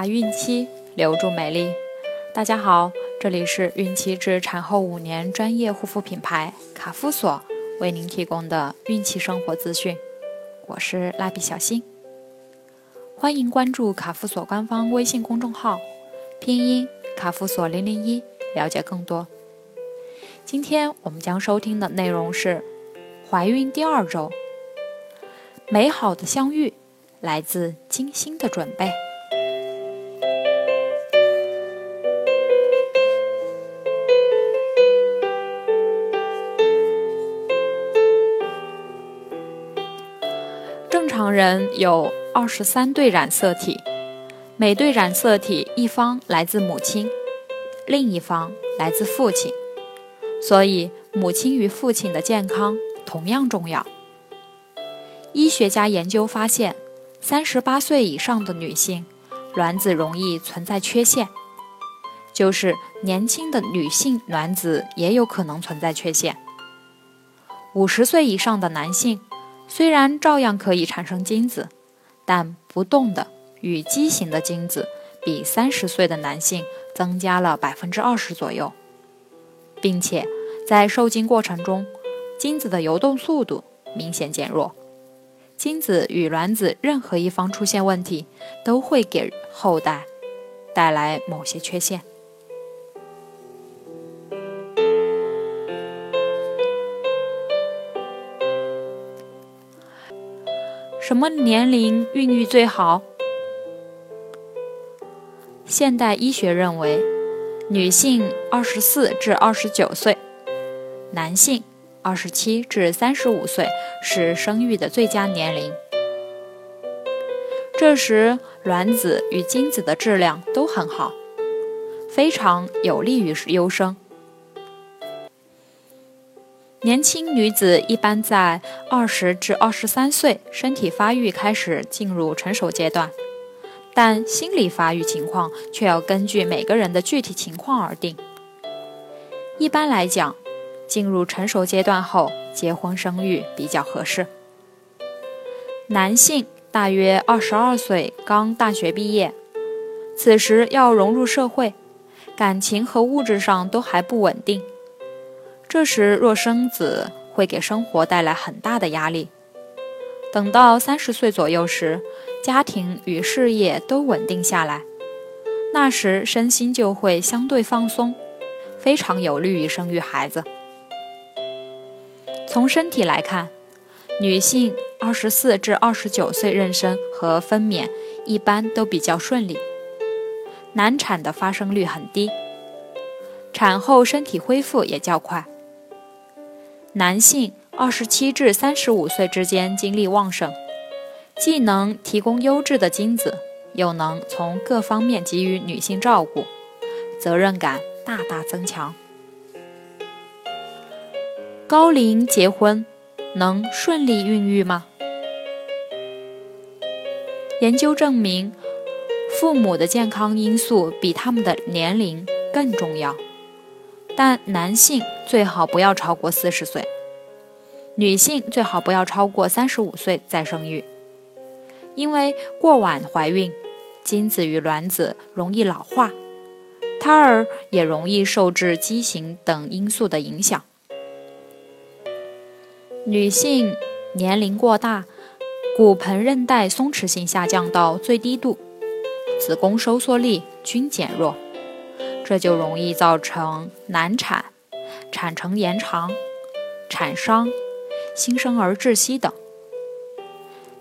升华孕期，留住美丽。大家好，这里是孕期至产后五年专业护肤品牌卡夫索为您提供的孕期生活资讯。我是蜡笔小新，欢迎关注卡夫索官方微信公众号，拼音卡夫索零零一，了解更多。今天我们将收听的内容是怀孕第二周，美好的相遇来自精心的准备。人有二十三对染色体，每对染色体一方来自母亲，另一方来自父亲。所以，母亲与父亲的健康同样重要。医学家研究发现，三十八岁以上的女性卵子容易存在缺陷，就是年轻的女性卵子也有可能存在缺陷。五十岁以上的男性虽然照样可以产生精子，但不动的与畸形的精子比三十岁的男性增加了百分之二十左右。并且在受精过程中，精子的游动速度明显减弱。精子与卵子任何一方出现问题，都会给后代带来某些缺陷。什么年龄孕育最好？现代医学认为。女性二十四至二十九岁，男性二十七至三十五岁是生育的最佳年龄。这时卵子与精子的质量都很好，非常有利于优生。年轻女子一般在二十至二十三岁，身体发育开始进入成熟阶段。但心理发育情况却要根据每个人的具体情况而定。一般来讲，进入成熟阶段后结婚生育比较合适。男性大约二十二岁，刚大学毕业，此时要融入社会，感情和物质上都还不稳定。这时若生子，会给生活带来很大的压力。等到三十岁左右时，家庭与事业都稳定下来，那时身心就会相对放松，非常有利于生育孩子。从身体来看，女性二十四至二十九岁妊娠和分娩一般都比较顺利，难产的发生率很低，产后身体恢复也较快。男性。二十七至三十五岁之间精力旺盛，既能提供优质的精子，又能从各方面给予女性照顾，责任感大大增强。高龄结婚能顺利孕育吗？研究证明，父母的健康因素比他们的年龄更重要，但男性最好不要超过四十岁。女性最好不要超过三十五岁再生育，因为过晚怀孕，精子与卵子容易老化，胎儿也容易受致畸形等因素的影响。女性年龄过大，骨盆韧带松弛性下降到最低度，子宫收缩力均减弱，这就容易造成难产、产程延长、产伤。新生儿窒息等。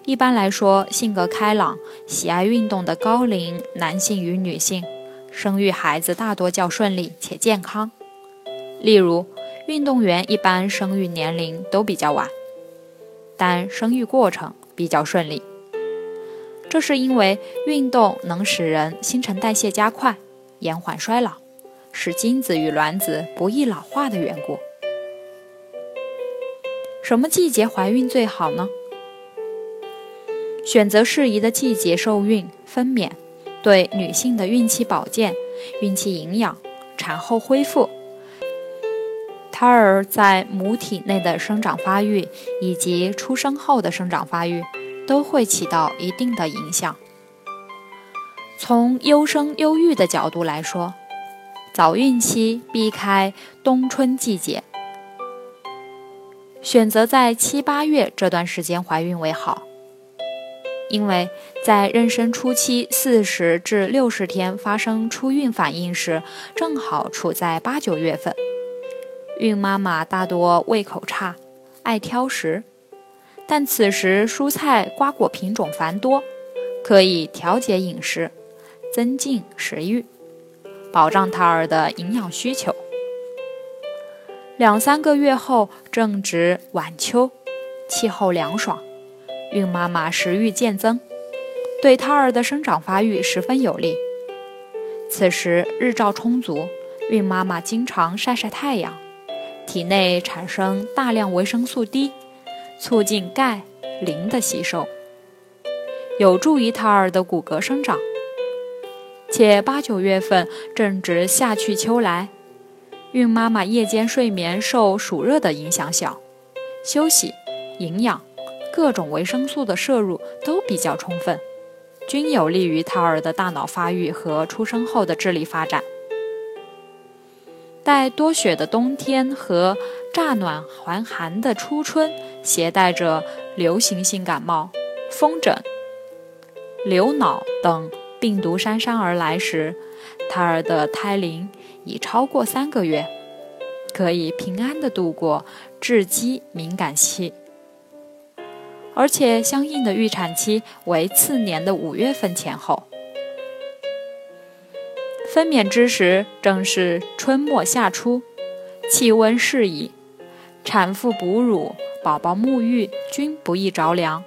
一般来说，性格开朗、喜爱运动的高龄男性与女性，生育孩子大多较顺利且健康。例如，运动员一般生育年龄都比较晚，但生育过程比较顺利。这是因为运动能使人新陈代谢加快，延缓衰老，使精子与卵子不易老化的缘故。什么季节怀孕最好呢？选择适宜的季节受孕分娩，对女性的孕期保健、孕期营养、产后恢复、胎儿在母体内的生长发育以及出生后的生长发育，都会起到一定的影响。从优生优育的角度来说，早孕期避开冬春季节，选择在七八月这段时间怀孕为好。因为在妊娠初期四十至六十天发生初孕反应时，正好处在八九月份，孕妈妈大多胃口差，爱挑食，但此时蔬菜瓜果品种繁多，可以调节饮食。增进食欲，保障胎儿的营养需求。两三个月后正值晚秋，气候凉爽，孕妈妈食欲渐增，对胎儿的生长发育十分有利。此时日照充足，孕妈妈经常晒晒太阳，体内产生大量维生素 D，促进钙、磷的吸收，有助于胎儿的骨骼生长。且八九月份正值夏去秋来，孕妈妈夜间睡眠受暑热的影响小，休息、营养、各种维生素的摄入都比较充分，均有利于胎儿的大脑发育和出生后的智力发展。待多雪的冬天和乍暖还寒的初春，携带着流行性感冒、风疹、流脑等。病毒姗姗而来时，胎儿的胎龄已超过三个月，可以平安的度过致畸敏感期，而且相应的预产期为次年的五月份前后。分娩之时正是春末夏初，气温适宜，产妇哺乳、宝宝沐浴均不易着凉，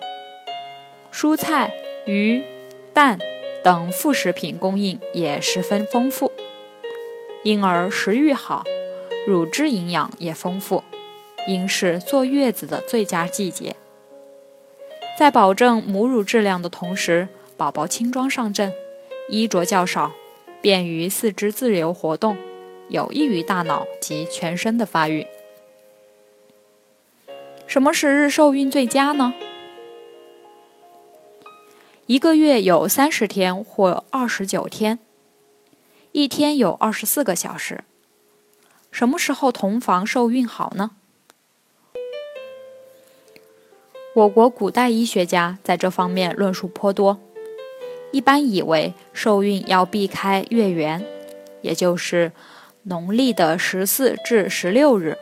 蔬菜、鱼、蛋。等副食品供应也十分丰富，婴儿食欲好，乳汁营养也丰富，应是坐月子的最佳季节。在保证母乳质量的同时，宝宝轻装上阵，衣着较少，便于四肢自由活动，有益于大脑及全身的发育。什么时日受孕最佳呢？一个月有三十天或二十九天，一天有二十四个小时。什么时候同房受孕好呢？我国古代医学家在这方面论述颇多，一般以为受孕要避开月圆，也就是农历的十四至十六日，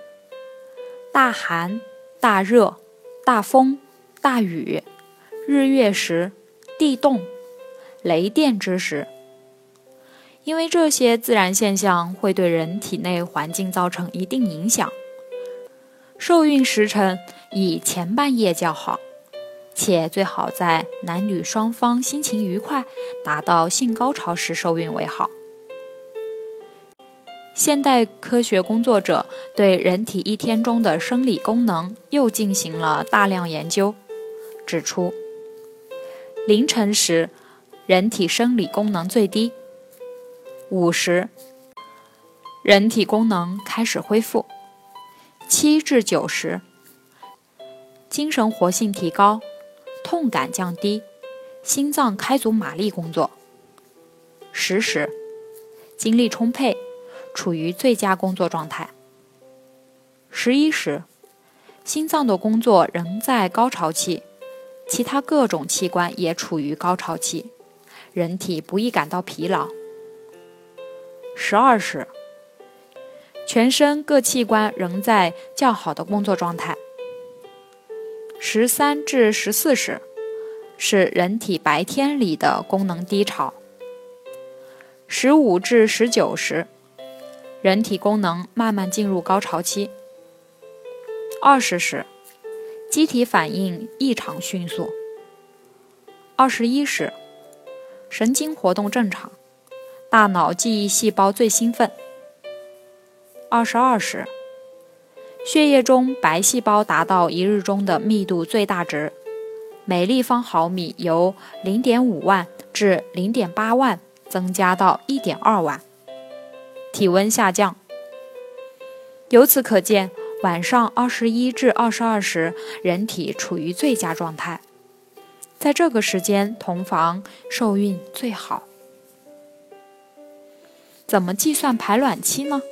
大寒、大热、大风、大雨、日月食。地动、雷电之时，因为这些自然现象会对人体内环境造成一定影响。受孕时辰以前半夜较好，且最好在男女双方心情愉快、达到性高潮时受孕为好。现代科学工作者对人体一天中的生理功能又进行了大量研究，指出。凌晨时，人体生理功能最低；午时，人体功能开始恢复；七至九时，精神活性提高，痛感降低，心脏开足马力工作；十时，精力充沛，处于最佳工作状态；十一时，心脏的工作仍在高潮期。其他各种器官也处于高潮期，人体不易感到疲劳。十二时，全身各器官仍在较好的工作状态。十三至十四时，是人体白天里的功能低潮。十五至十九时，人体功能慢慢进入高潮期。二十时。机体反应异常迅速。二十一时，神经活动正常，大脑记忆细胞最兴奋。二十二时，血液中白细胞达到一日中的密度最大值，每立方毫米由零点五万至零点八万增加到一点二万。体温下降，由此可见。晚上二十一至二十二时，人体处于最佳状态，在这个时间同房受孕最好。怎么计算排卵期呢？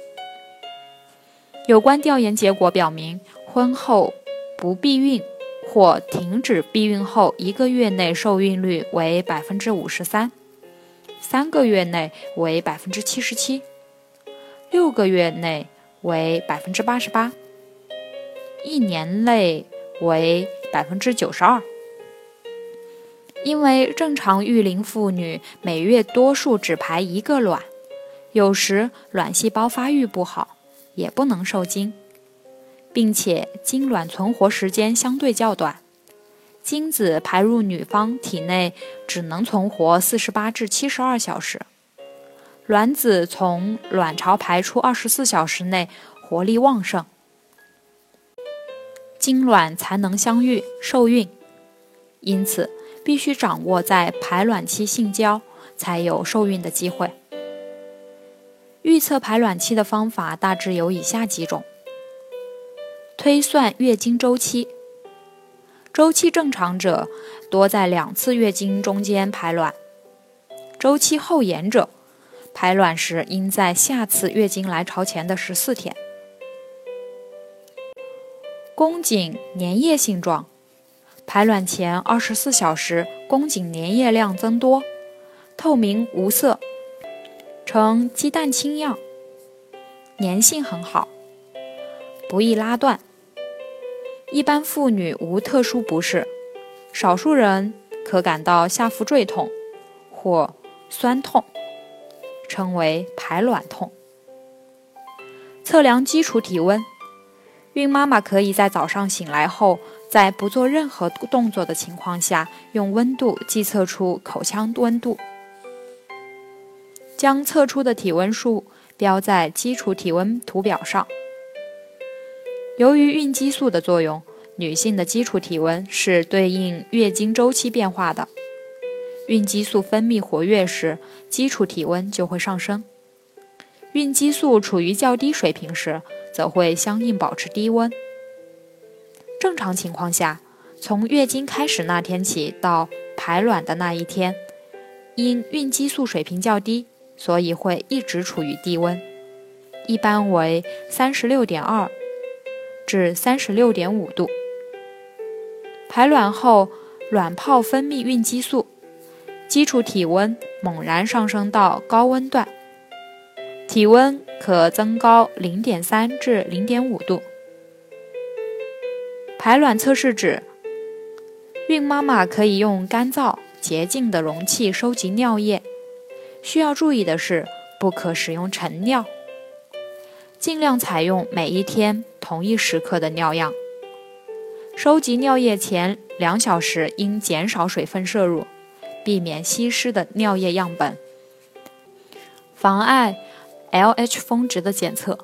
有关调研结果表明，婚后不避孕或停止避孕后一个月内受孕率为百分之五十三，三个月内为百分之七十七，六个月内为百分之八十八，一年内为百分之九十二。因为正常育龄妇女每月多数只排一个卵，有时卵细胞发育不好，也不能受精，并且精卵存活时间相对较短，精子排入女方体内只能存活四十八至七十二小时，卵子从卵巢排出二十四小时内活力旺盛，精卵才能相遇受孕，因此。必须掌握在排卵期性交，才有受孕的机会。预测排卵期的方法大致有以下几种：推算月经周期，周期正常者多在两次月经中间排卵；周期后延者，排卵时应在下次月经来潮前的十四天。宫颈粘液性状。排卵前二十四小时，宫颈粘液量增多，透明无色，呈鸡蛋清样，粘性很好，不易拉断。一般妇女无特殊不适，少数人可感到下腹坠痛或酸痛，称为排卵痛。测量基础体温，孕妈妈可以在早上醒来后。在不做任何动作的情况下，用温度计测出口腔温度，将测出的体温数标在基础体温图表上。由于孕激素的作用，女性的基础体温是对应月经周期变化的。孕激素分泌活跃时，基础体温就会上升；孕激素处于较低水平时，则会相应保持低温。正常情况下，从月经开始那天起到排卵的那一天，因孕激素水平较低，所以会一直处于低温，一般为三十六点二至三十六点五度。排卵后，卵泡分泌孕激素，基础体温猛然上升到高温段，体温可增高零点三至零点五度。排卵测试纸，孕妈妈可以用干燥洁净的容器收集尿液。需要注意的是，不可使用陈尿，尽量采用每一天同一时刻的尿样。收集尿液前两小时应减少水分摄入，避免稀释的尿液样本，妨碍 LH 峰值的检测。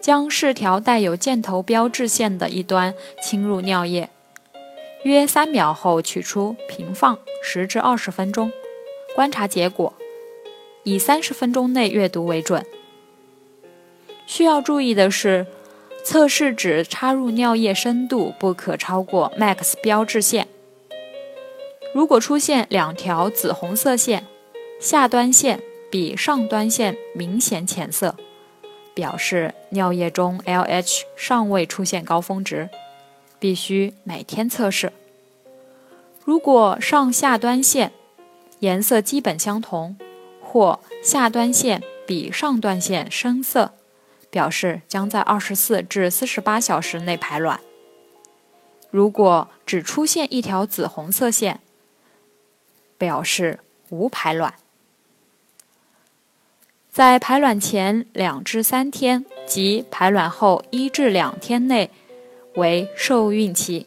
将试条带有箭头标志线的一端侵入尿液，约三秒后取出，平放十至二十分钟，观察结果，以三十分钟内阅读为准。需要注意的是，测试纸插入尿液深度不可超过 max 标志线。如果出现两条紫红色线，下端线比上端线明显浅色。表示尿液中 LH 尚未出现高峰值，必须每天测试。如果上下端线颜色基本相同，或下端线比上端线深色，表示将在二十四至四十八小时内排卵。如果只出现一条紫红色线，表示无排卵。在排卵前两至三天及排卵后一至两天内为受孕期，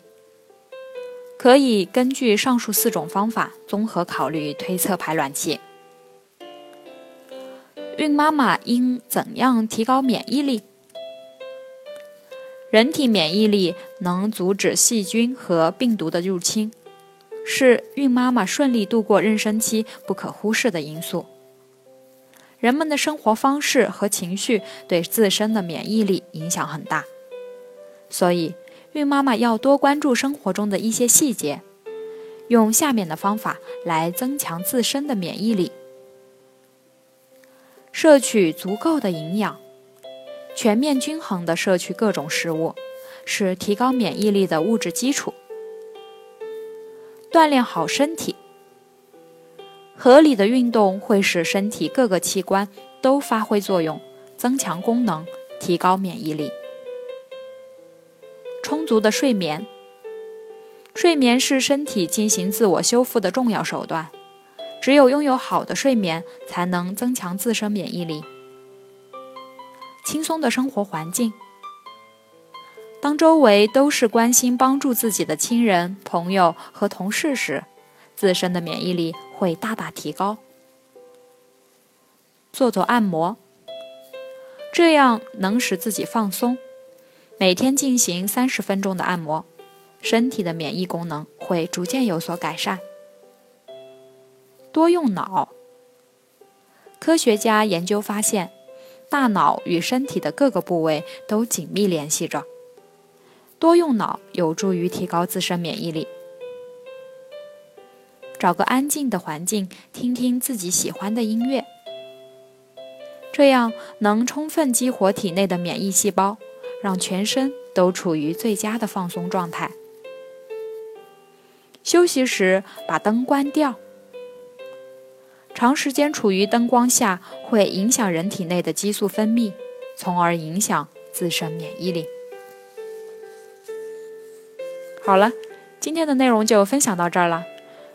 可以根据上述四种方法综合考虑推测排卵期。孕妈妈应怎样提高免疫力？人体免疫力能阻止细菌和病毒的入侵，是孕妈妈顺利度过妊娠期不可忽视的因素。人们的生活方式和情绪对自身的免疫力影响很大，所以孕妈妈要多关注生活中的一些细节，用下面的方法来增强自身的免疫力：摄取足够的营养，全面均衡的摄取各种食物，是提高免疫力的物质基础。锻炼好身体，合理的运动会使身体各个器官都发挥作用，增强功能，提高免疫力。充足的睡眠，睡眠是身体进行自我修复的重要手段。只有拥有好的睡眠，才能增强自身免疫力。轻松的生活环境，当周围都是关心帮助自己的亲人、朋友和同事时，自身的免疫力会大大提高。做做按摩，这样能使自己放松。每天进行三十分钟的按摩，身体的免疫功能会逐渐有所改善。多用脑。科学家研究发现，大脑与身体的各个部位都紧密联系着。多用脑有助于提高自身免疫力。找个安静的环境，听听自己喜欢的音乐，这样能充分激活体内的免疫细胞，让全身都处于最佳的放松状态。休息时把灯关掉。长时间处于灯光下会影响人体内的激素分泌，从而影响自身免疫力。好了，今天的内容就分享到这儿了，